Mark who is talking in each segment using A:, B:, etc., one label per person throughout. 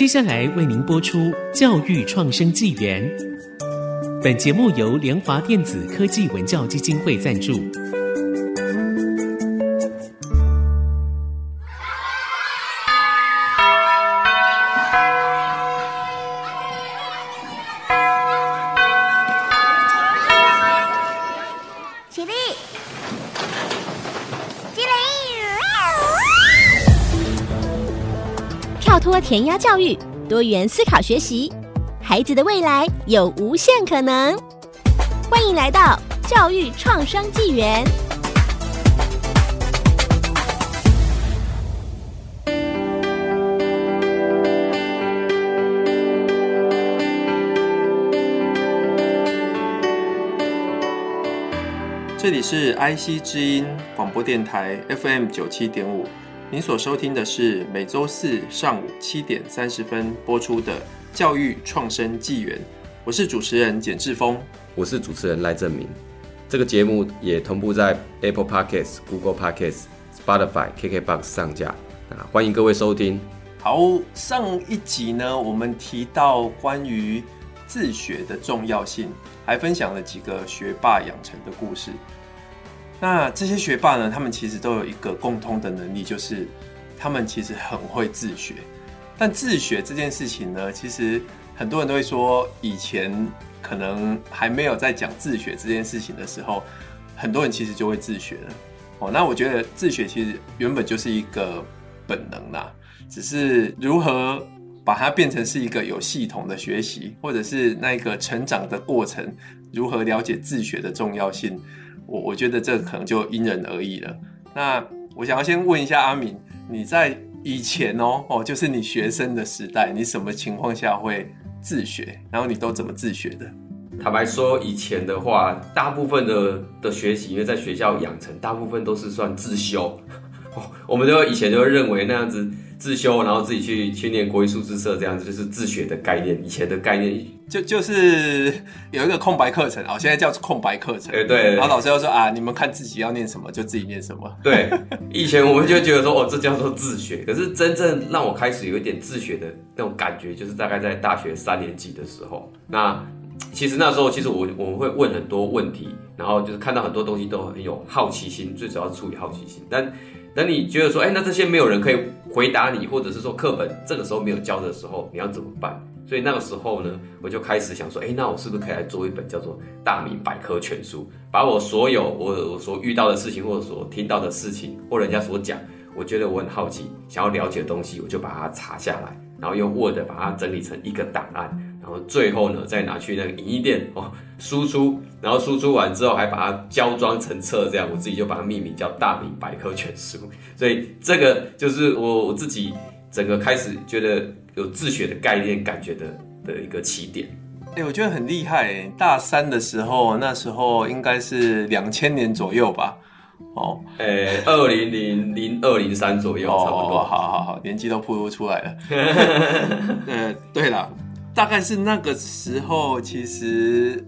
A: 接下来为您播出《教育创生纪元》。本节目由联华电子科技文教基金会赞助。
B: 填鸭教育，多元思考学习，孩子的未来有无限可能。欢迎来到教育创生纪元。
C: 这里是 IC 之音广播电台 FM 九七点五，您所收听的是每周四上午七点三十分播出的《教育创生纪元》，我是主持人简志峰，
D: 我是主持人赖正明。这个节目也同步在 Apple Podcasts、Google Podcasts、Spotify、KKBox 上架啊，欢迎各位收听。
C: 好，上一集呢，我们提到关于自学的重要性，还分享了几个学霸养成的故事。那这些学霸呢，他们其实都有一个共通的能力，就是他们其实很会自学。但自学这件事情呢，其实很多人都会说，以前可能还没有在讲自学这件事情的时候，很多人其实就会自学了。哦，那我觉得自学其实原本就是一个本能啦，只是如何。把它变成是一个有系统的学习，或者是那个成长的过程，如何了解自学的重要性？我我觉得这可能就因人而异了。那我想要先问一下阿敏，你在以前哦哦，就是你学生的时代，你什么情况下会自学？然后你都怎么自学的？
D: 坦白说，以前的话，大部分的的学习，因为在学校养成，大部分都是算自修。我们就以前就会认为那样子。自修，然后自己去去念国语数字社，这样子就是自学的概念。以前的概念
C: 就就是有一个空白课程啊，现在叫空白课程。
D: 对对。
C: 然后老师又说啊，你们看自己要念什么就自己念什么。
D: 对，以前我们就觉得说哦，这叫做自学。可是真正让我开始有一点自学的那种感觉，就是大概在大学三年级的时候。那其实那时候，其实我我们会问很多问题，然后就是看到很多东西都很有好奇心，最主要是出于好奇心，但。等你觉得说，哎、那这些没有人可以回答你，或者是说课本这个时候没有教的时候，你要怎么办？所以那个时候呢，我就开始想说，哎、那我是不是可以来做一本叫做《大明百科全书》，把我所有我我所遇到的事情，或者所听到的事情，或人家所讲，我觉得我很好奇，想要了解的东西，我就把它查下来，然后用 Word 把它整理成一个档案。然后最后呢，再拿去那个影印店哦，输出，然后输出完之后还把它胶装成册，这样我自己就把它命名叫《大明百科全书》。所以这个就是我我自己整个开始觉得有自学的概念感觉的的一个起点。
C: 哎、欸，我觉得很厉害。大三的时候，那时候应该是两千年左右吧？哦，
D: 哎、欸，二零零零二零三左右，差不多。
C: 哦、好好好，年纪都暴露出来了。呃，对了。大概是那个时候，其实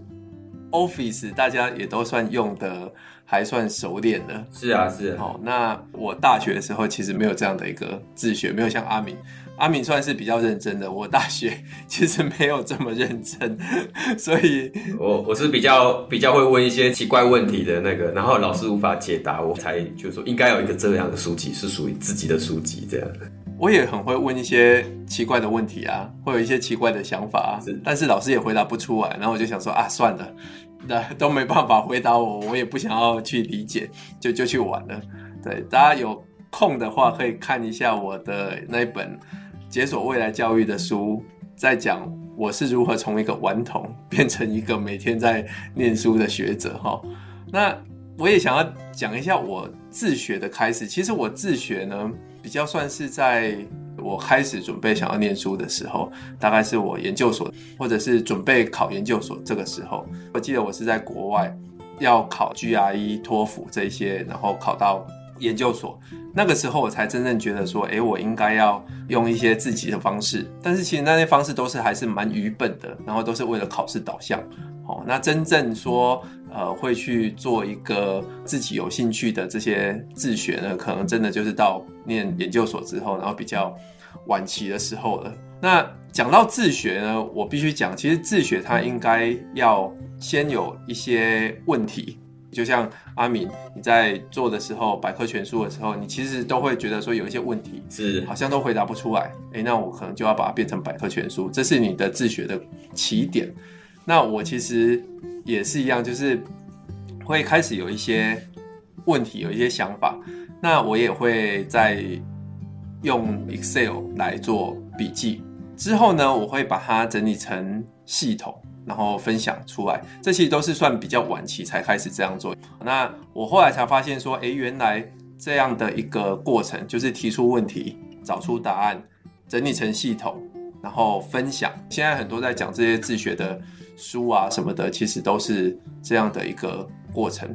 C: Office 大家也都算用的还算熟练的。
D: 是啊，是啊。
C: 哦，那我大学的时候其实没有这样的一个自学，没有像阿敏，阿敏算是比较认真的。我大学其实没有这么认真，所以
D: 我我是比较比较会问一些奇怪问题的那个，然后老师无法解答，我才就是说应该有一个这样的书籍是属于自己的书籍这样的。
C: 我也很会问一些奇怪的问题啊，会有一些奇怪的想法啊，是，但是老师也回答不出来，然后我就想说啊，算了，那 都没办法回答我，我也不想要去理解，就就去玩了。对，大家有空的话可以看一下我的那一本《解锁未来教育》的书，在讲我是如何从一个顽童变成一个每天在念书的学者哈。那我也想要讲一下我自学的开始，其实我自学呢。比较算是在我开始准备想要念书的时候，大概是我研究所或者是准备考研究所这个时候。我记得我是在国外要考 GRE、托福这些，然后考到研究所那个时候，我才真正觉得说，诶，我应该要用一些自己的方式。但是其实那些方式都是还是蛮愚笨的，然后都是为了考试导向。哦，那真正说呃会去做一个自己有兴趣的这些自学呢，可能真的就是到念研究所之后，然后比较晚期的时候了。那讲到自学呢，我必须讲，其实自学它应该要先有一些问题。就像阿敏，你在做的时候，百科全书的时候，你其实都会觉得说有一些问题
D: 是
C: 好像都回答不出来。诶，那我可能就要把它变成百科全书，这是你的自学的起点。那我其实也是一样，就是会开始有一些问题，有一些想法，那我也会在用 Excel 来做笔记。之后呢，我会把它整理成系统。然后分享出来，这其实都是算比较晚期才开始这样做。那我后来才发现说，诶，原来这样的一个过程，就是提出问题、找出答案、整理成系统，然后分享。现在很多在讲这些自学的书啊什么的，其实都是这样的一个过程。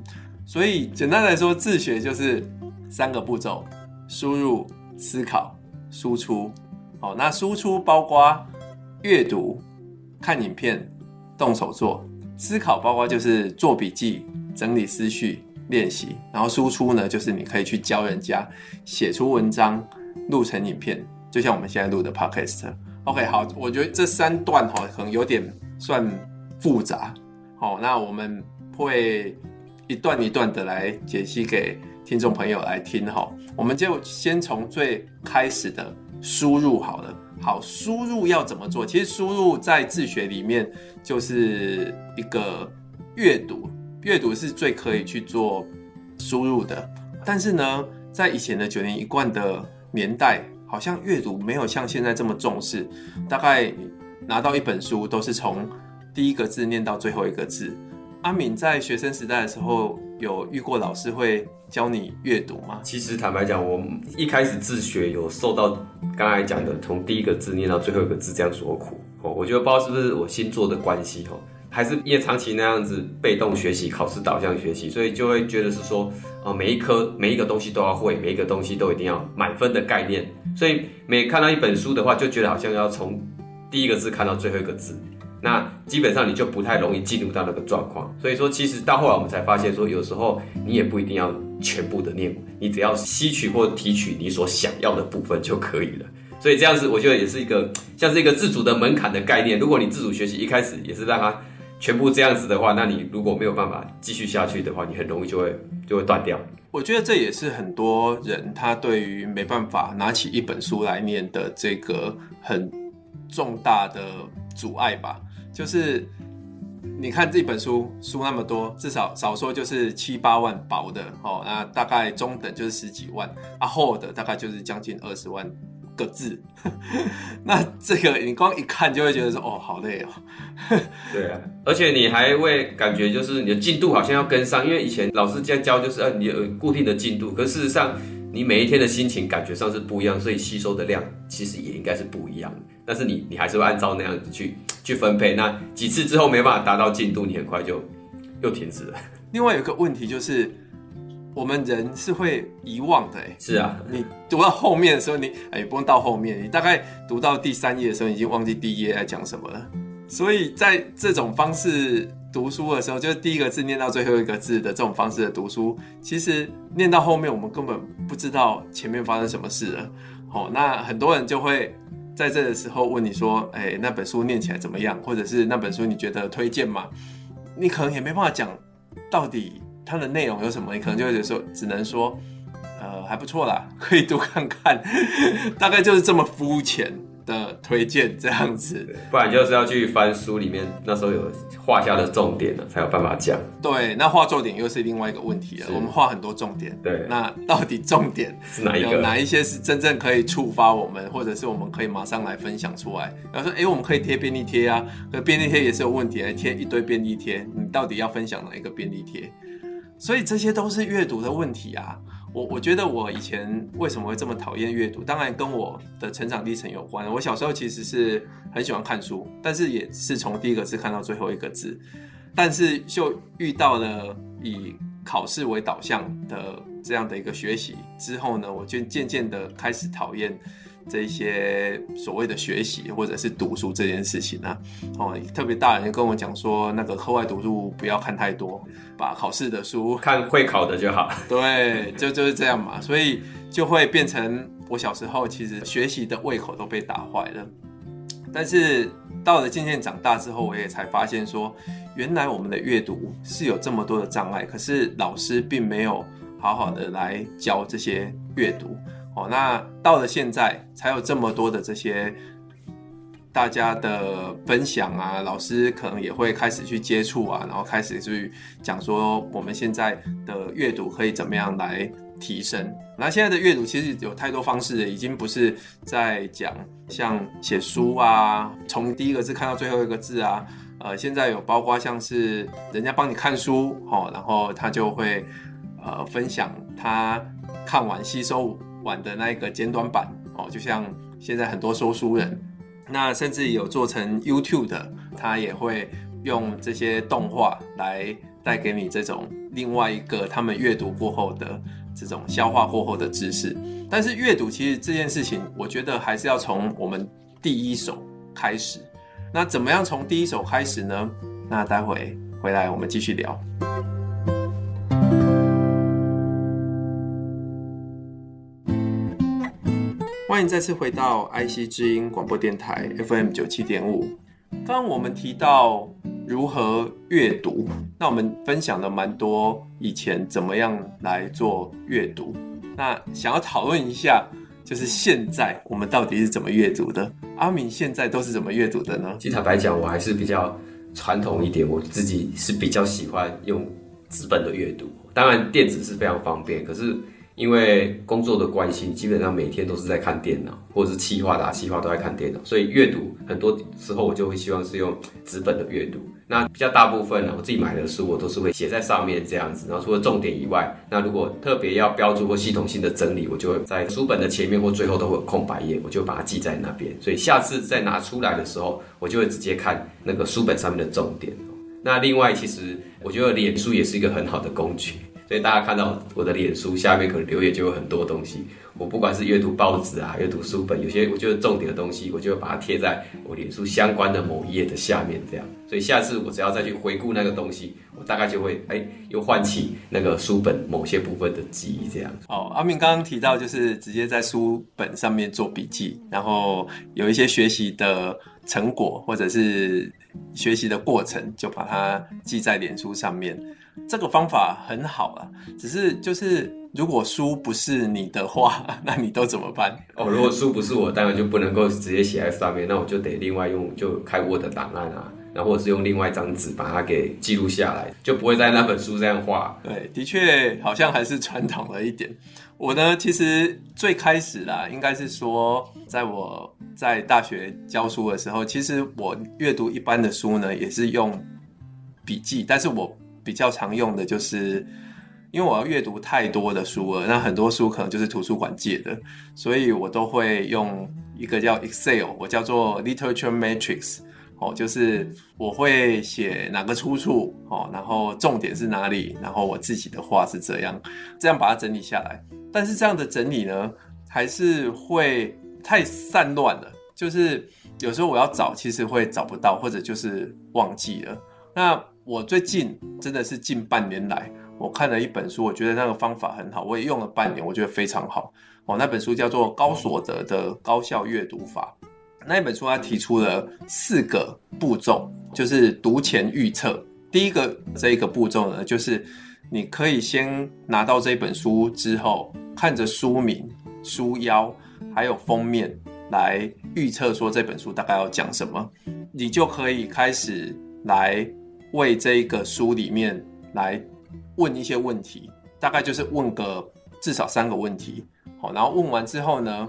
C: 所以简单来说，自学就是三个步骤：输入、思考、输出。好，那输出包括阅读、看影片。动手做，思考包括就是做笔记、整理思绪、练习，然后输出呢，就是你可以去教人家写出文章、录成影片，就像我们现在录的 Podcast。OK，好，我觉得这三段哈可能有点算复杂，好，那我们会一段一段的来解析给听众朋友来听哈。我们就先从最开始的输入好了。好，输入要怎么做？其实输入在自学里面就是一个阅读，阅读是最可以去做输入的。但是呢，在以前的九年一贯的年代，好像阅读没有像现在这么重视。大概拿到一本书都是从第一个字念到最后一个字。阿敏在学生时代的时候，有遇过老师会教你阅读吗？
D: 其实坦白讲，我一开始自学有受到刚才讲的从第一个字念到最后一个字这样所苦哦。我觉得不知道是不是我星座的关系哦，还是因为长期那样子被动学习、考试导向学习，所以就会觉得是说，呃，每一科每一个东西都要会，每一个东西都一定要满分的概念。所以每看到一本书的话，就觉得好像要从第一个字看到最后一个字。那基本上你就不太容易进入到那个状况，所以说其实到后来我们才发现说，有时候你也不一定要全部的念，你只要吸取或提取你所想要的部分就可以了。所以这样子我觉得也是一个像是一个自主的门槛的概念。如果你自主学习一开始也是让它全部这样子的话，那你如果没有办法继续下去的话，你很容易就会就会断掉。
C: 我觉得这也是很多人他对于没办法拿起一本书来念的这个很重大的阻碍吧。就是你看这本书，书那么多，至少少说就是七八万薄的哦，那大概中等就是十几万，啊厚的大概就是将近二十万个字。那这个你光一看就会觉得说哦，好累哦。
D: 对啊，而且你还会感觉就是你的进度好像要跟上，因为以前老师这样教就是呃你有固定的进度，可事实上。你每一天的心情感觉上是不一样，所以吸收的量其实也应该是不一样的。但是你你还是会按照那样子去去分配。那几次之后没办法达到进度，你很快就又停止了。
C: 另外有一个问题就是，我们人是会遗忘的。
D: 是啊，
C: 你读到后面的时候，你哎不用到后面，你大概读到第三页的时候，你已经忘记第一页在讲什么了。所以在这种方式。读书的时候，就是第一个字念到最后一个字的这种方式的读书，其实念到后面，我们根本不知道前面发生什么事了。好，那很多人就会在这个时候问你说：“哎，那本书念起来怎么样？或者是那本书你觉得推荐吗？”你可能也没办法讲到底它的内容有什么，你可能就会说，只能说，呃，还不错啦，可以多看看，大概就是这么肤浅。的推荐这样子，
D: 不然就是要去翻书里面那时候有画下的重点了，才有办法讲。
C: 对，那画重点又是另外一个问题了。我们画很多重点，
D: 对，
C: 那到底重点
D: 是哪一个？
C: 有哪一些是真正可以触发我们，或者是我们可以马上来分享出来？然后说，哎、欸，我们可以贴便利贴啊，可便利贴也是有问题，来贴一堆便利贴，你到底要分享哪一个便利贴？所以这些都是阅读的问题啊。我我觉得我以前为什么会这么讨厌阅读？当然跟我的成长历程有关。我小时候其实是很喜欢看书，但是也是从第一个字看到最后一个字。但是就遇到了以考试为导向的这样的一个学习之后呢，我就渐渐的开始讨厌这些所谓的学习或者是读书这件事情啊。哦，特别大人跟我讲说，那个课外读书不要看太多，把考试的书
D: 看会考的就好。
C: 对，就就是这样嘛，所以就会变成我小时候其实学习的胃口都被打坏了。但是到了渐渐长大之后，我也才发现说，原来我们的阅读是有这么多的障碍，可是老师并没有好好的来教这些阅读。哦，那到了现在才有这么多的这些大家的分享啊，老师可能也会开始去接触啊，然后开始去讲说我们现在的阅读可以怎么样来提升。那现在的阅读其实有太多方式，已经不是在讲像写书啊，从第一个字看到最后一个字啊，呃，现在有包括像是人家帮你看书，哦，然后他就会呃分享他看完吸收完的那一个简短版，哦，就像现在很多说书人，那甚至有做成 YouTube 的，他也会用这些动画来带给你这种另外一个他们阅读过后的。这种消化过后的知识，但是阅读其实这件事情，我觉得还是要从我们第一手开始。那怎么样从第一手开始呢？那待会回来我们继续聊。欢迎再次回到 IC 之音广播电台 FM 九七点五。刚刚我们提到。如何阅读？那我们分享了蛮多以前怎么样来做阅读。那想要讨论一下，就是现在我们到底是怎么阅读的？阿敏现在都是怎么阅读的呢？
D: 其实坦白讲，我还是比较传统一点，我自己是比较喜欢用纸本的阅读。当然，电子是非常方便，可是。因为工作的关系，基本上每天都是在看电脑，或者是企划打企划都在看电脑，所以阅读很多时候我就会希望是用纸本的阅读。那比较大部分呢，我自己买的书我都是会写在上面这样子。然后除了重点以外，那如果特别要标注或系统性的整理，我就会在书本的前面或最后都会有空白页，我就把它记在那边。所以下次再拿出来的时候，我就会直接看那个书本上面的重点。那另外，其实我觉得脸书也是一个很好的工具。所以大家看到我的脸书下面可能留言就有很多东西，我不管是阅读报纸啊、阅读书本，有些我觉得重点的东西，我就会把它贴在我脸书相关的某一页的下面，这样。所以下次我只要再去回顾那个东西，我大概就会哎、又唤起那个书本某些部分的记忆，这样。
C: 哦，阿明刚刚提到就是直接在书本上面做笔记，然后有一些学习的成果或者是学习的过程，就把它记在脸书上面。这个方法很好啊，只是就是如果书不是你的话，那你都怎么办？
D: 哦，如果书不是我，当然就不能够直接写在上面，那我就得另外用，就开 Word 档案啊，然后或者是用另外一张纸把它给记录下来，就不会在那本书这样画。
C: 对，的确好像还是传统了一点。我呢，其实最开始啦，应该是说，在我在大学教书的时候，其实我阅读一般的书呢，也是用笔记，但是我。比较常用的就是，因为我要阅读太多的书了，那很多书可能就是图书馆借的，所以我都会用一个叫 Excel，我叫做 Literature Matrix，哦，就是我会写哪个出处，哦，然后重点是哪里，然后我自己的话是这样，这样把它整理下来。但是这样的整理呢，还是会太散乱了，就是有时候我要找，其实会找不到，或者就是忘记了。那我最近真的是近半年来，我看了一本书，我觉得那个方法很好，我也用了半年，我觉得非常好。哦，那本书叫做《高所得的高效阅读法》。那一本书它提出了四个步骤，就是读前预测。第一个这一个步骤呢，就是你可以先拿到这本书之后，看着书名、书腰还有封面来预测说这本书大概要讲什么，你就可以开始来。为这个书里面来问一些问题，大概就是问个至少三个问题，好，然后问完之后呢，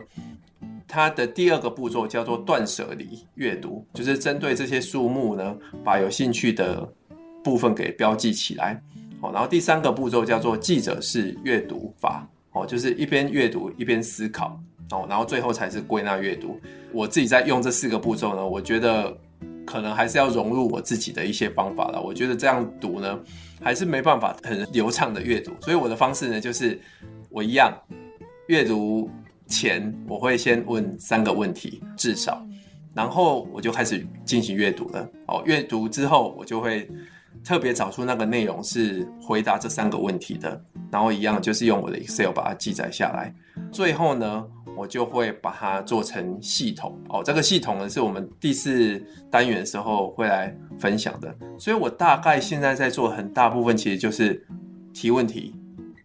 C: 它的第二个步骤叫做断舍离阅读，就是针对这些书目呢，把有兴趣的部分给标记起来，好，然后第三个步骤叫做记者式阅读法，哦，就是一边阅读一边思考，哦，然后最后才是归纳阅读。我自己在用这四个步骤呢，我觉得。可能还是要融入我自己的一些方法了。我觉得这样读呢，还是没办法很流畅的阅读。所以我的方式呢，就是我一样阅读前，我会先问三个问题，至少，然后我就开始进行阅读了。哦，阅读之后，我就会特别找出那个内容是回答这三个问题的，然后一样就是用我的 Excel 把它记载下来。最后呢，我就会把它做成系统。哦，这个系统呢是我们第四单元的时候会来分享的。所以我大概现在在做很大部分，其实就是提问题、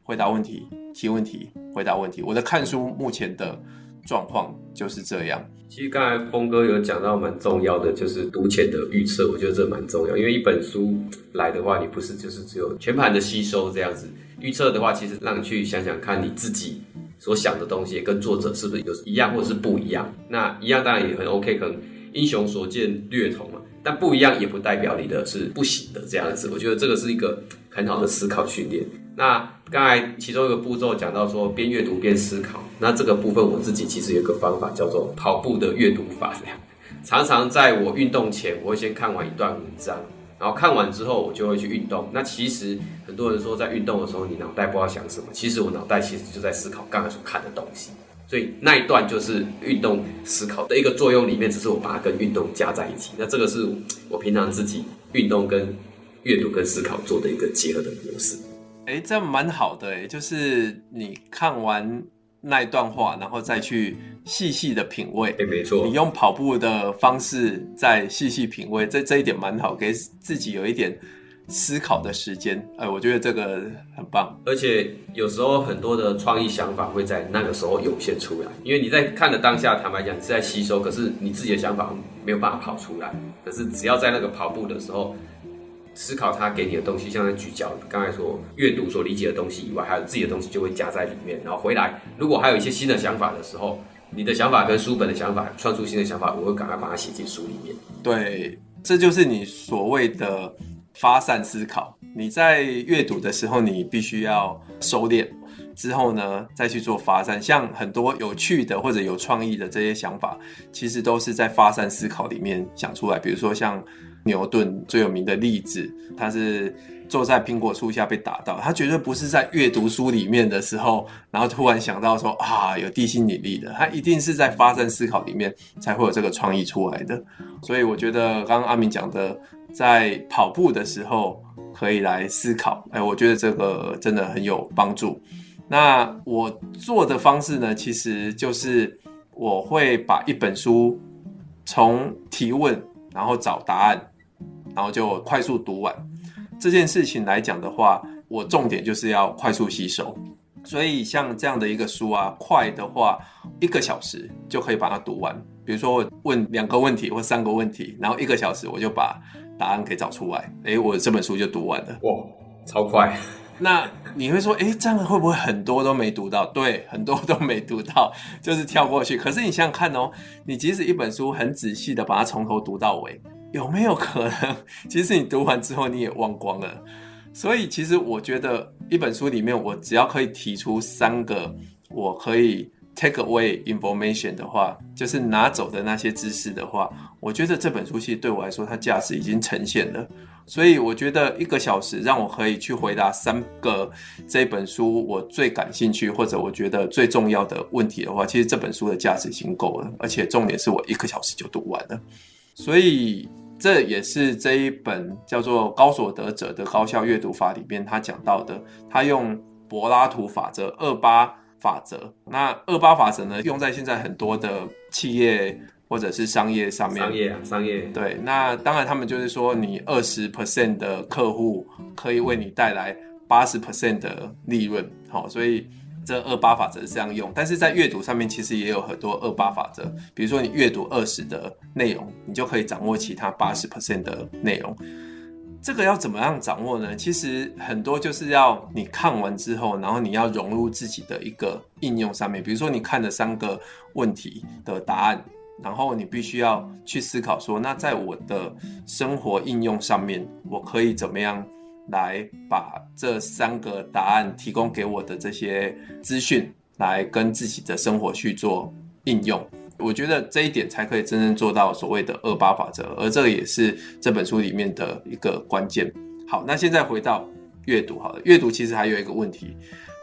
C: 回答问题、提问题、回答问题。我的看书目前的状况就是这样。
D: 其实刚才峰哥有讲到蛮重要的，就是读前的预测，我觉得这蛮重要。因为一本书来的话，你不是就是只有全盘的吸收这样子。预测的话，其实让你去想想看你自己。所想的东西跟作者是不是有一样，或者是不一样？那一样当然也很 OK，可能英雄所见略同嘛。但不一样也不代表你的是不行的这样子。我觉得这个是一个很好的思考训练。那刚才其中一个步骤讲到说边阅读边思考，那这个部分我自己其实有一个方法叫做跑步的阅读法。常常在我运动前，我会先看完一段文章。然后看完之后，我就会去运动。那其实很多人说，在运动的时候，你脑袋不知道想什么。其实我脑袋其实就在思考刚才所看的东西。所以那一段就是运动思考的一个作用里面，只是我把它跟运动加在一起。那这个是我平常自己运动跟阅读跟思考做的一个结合的模式。
C: 哎，这样蛮好的哎，就是你看完那一段话，然后再去。细细的品味，
D: 对，没错。
C: 你用跑步的方式再细细品味，这这一点蛮好，给自己有一点思考的时间。哎，我觉得这个很棒。
D: 而且有时候很多的创意想法会在那个时候涌现出来，因为你在看的当下，坦白讲你是在吸收，可是你自己的想法没有办法跑出来。可是只要在那个跑步的时候，思考他给你的东西，像在聚焦，刚才说阅读所理解的东西以外，还有自己的东西就会加在里面，然后回来，如果还有一些新的想法的时候。你的想法跟书本的想法，创出新的想法，我会赶快把它写进书里面。
C: 对，这就是你所谓的发散思考。你在阅读的时候，你必须要收敛，之后呢，再去做发散。像很多有趣的或者有创意的这些想法，其实都是在发散思考里面想出来。比如说像牛顿最有名的例子，他是。坐在苹果树下被打到，他绝对不是在阅读书里面的时候，然后突然想到说啊，有地心引力的，他一定是在发散思考里面才会有这个创意出来的。所以我觉得刚刚阿明讲的，在跑步的时候可以来思考，哎，我觉得这个真的很有帮助。那我做的方式呢，其实就是我会把一本书从提问，然后找答案，然后就快速读完。这件事情来讲的话，我重点就是要快速吸收，所以像这样的一个书啊，快的话一个小时就可以把它读完。比如说我问两个问题或三个问题，然后一个小时我就把答案给找出来，诶，我这本书就读完了。
D: 哇，超快！
C: 那你会说，诶，这样会不会很多都没读到？对，很多都没读到，就是跳过去。可是你想想看哦，你即使一本书很仔细的把它从头读到尾。有没有可能，其实你读完之后你也忘光了？所以其实我觉得一本书里面，我只要可以提出三个我可以 take away information 的话，就是拿走的那些知识的话，我觉得这本书其实对我来说，它价值已经呈现了。所以我觉得一个小时让我可以去回答三个这本书我最感兴趣或者我觉得最重要的问题的话，其实这本书的价值已经够了。而且重点是我一个小时就读完了，所以。这也是这一本叫做《高所得者的高效阅读法》里面他讲到的，他用柏拉图法则二八法则。那二八法则呢，用在现在很多的企业或者是商业上面。
D: 商业啊，商业。
C: 对，那当然他们就是说，你二十 percent 的客户可以为你带来八十 percent 的利润。好，所以。这二八法则这样用，但是在阅读上面其实也有很多二八法则。比如说你阅读二十的内容，你就可以掌握其他八十 percent 的内容。这个要怎么样掌握呢？其实很多就是要你看完之后，然后你要融入自己的一个应用上面。比如说你看了三个问题的答案，然后你必须要去思考说，那在我的生活应用上面，我可以怎么样？来把这三个答案提供给我的这些资讯，来跟自己的生活去做应用。我觉得这一点才可以真正做到所谓的二八法则，而这个也是这本书里面的一个关键。好，那现在回到阅读，好了，阅读其实还有一个问题，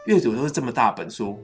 C: 阅读都是这么大本书，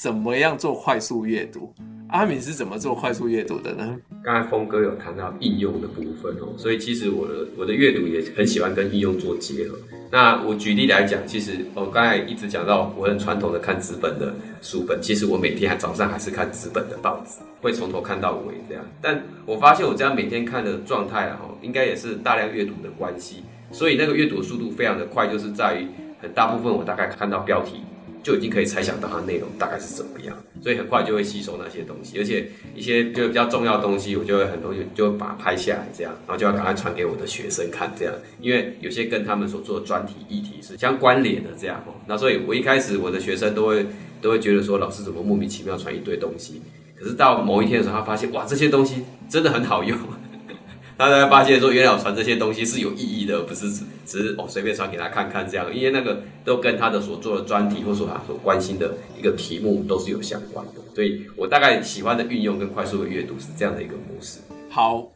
C: 怎么样做快速阅读？阿敏是怎么做快速阅读的呢？
D: 刚才峰哥有谈到应用的部分哦，所以其实我的我的阅读也很喜欢跟应用做结合。那我举例来讲，其实我刚才一直讲到我很传统的看纸本的书本，其实我每天还早上还是看纸本的报纸，会从头看到尾这样。但我发现我这样每天看的状态啊，应该也是大量阅读的关系，所以那个阅读速度非常的快，就是在于很大部分我大概看到标题。就已经可以猜想到它内容大概是怎么样，所以很快就会吸收那些东西，而且一些就比较重要的东西，我就会很多就就把它拍下来，这样，然后就要赶快传给我的学生看，这样，因为有些跟他们所做的专题议题是相关联的，这样哦。那所以我一开始我的学生都会都会觉得说，老师怎么莫名其妙传一堆东西？可是到某一天的时候，他发现哇，这些东西真的很好用。他才发现说，原来我传这些东西是有意义的，不是只是哦随便传给他看看这样，因为那个都跟他的所做的专题或者说他所关心的一个题目都是有相关的，所以我大概喜欢的运用跟快速的阅读是这样的一个模式。
C: 好，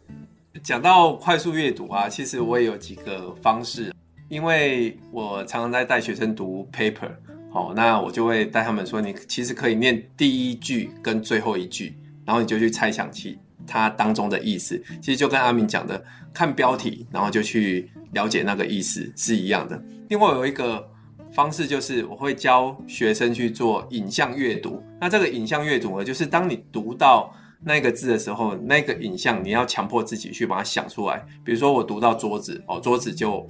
C: 讲到快速阅读啊，其实我也有几个方式，因为我常常在带学生读 paper，好，那我就会带他们说，你其实可以念第一句跟最后一句，然后你就去猜想其。它当中的意思，其实就跟阿明讲的，看标题，然后就去了解那个意思是一样的。另外有一个方式，就是我会教学生去做影像阅读。那这个影像阅读呢，就是当你读到那个字的时候，那个影像你要强迫自己去把它想出来。比如说我读到桌子，哦，桌子就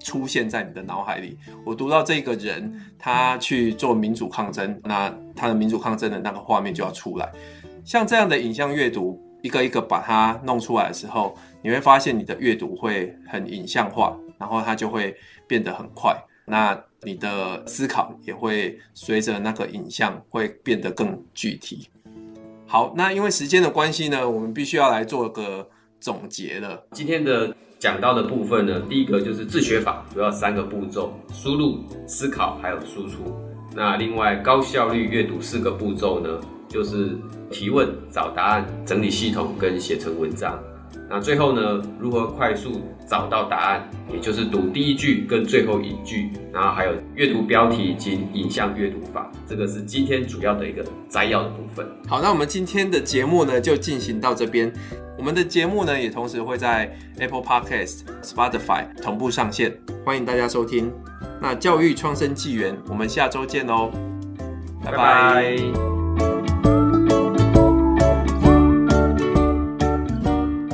C: 出现在你的脑海里。我读到这个人，他去做民主抗争，那他的民主抗争的那个画面就要出来。像这样的影像阅读。一个一个把它弄出来的时候，你会发现你的阅读会很影像化，然后它就会变得很快。那你的思考也会随着那个影像会变得更具体。好，那因为时间的关系呢，我们必须要来做个总结了。
D: 今天的讲到的部分呢，第一个就是自学法，主要三个步骤：输入、思考还有输出。那另外高效率阅读四个步骤呢，就是提问、找答案、整理系统跟写成文章。那最后呢，如何快速找到答案？也就是读第一句跟最后一句，然后还有阅读标题及影像阅读法。这个是今天主要的一个摘要的部分。
C: 好，那我们今天的节目呢，就进行到这边。我们的节目呢，也同时会在 Apple Podcast、Spotify 同步上线，欢迎大家收听。那教育创生纪元，我们下周见哦，拜拜。拜拜。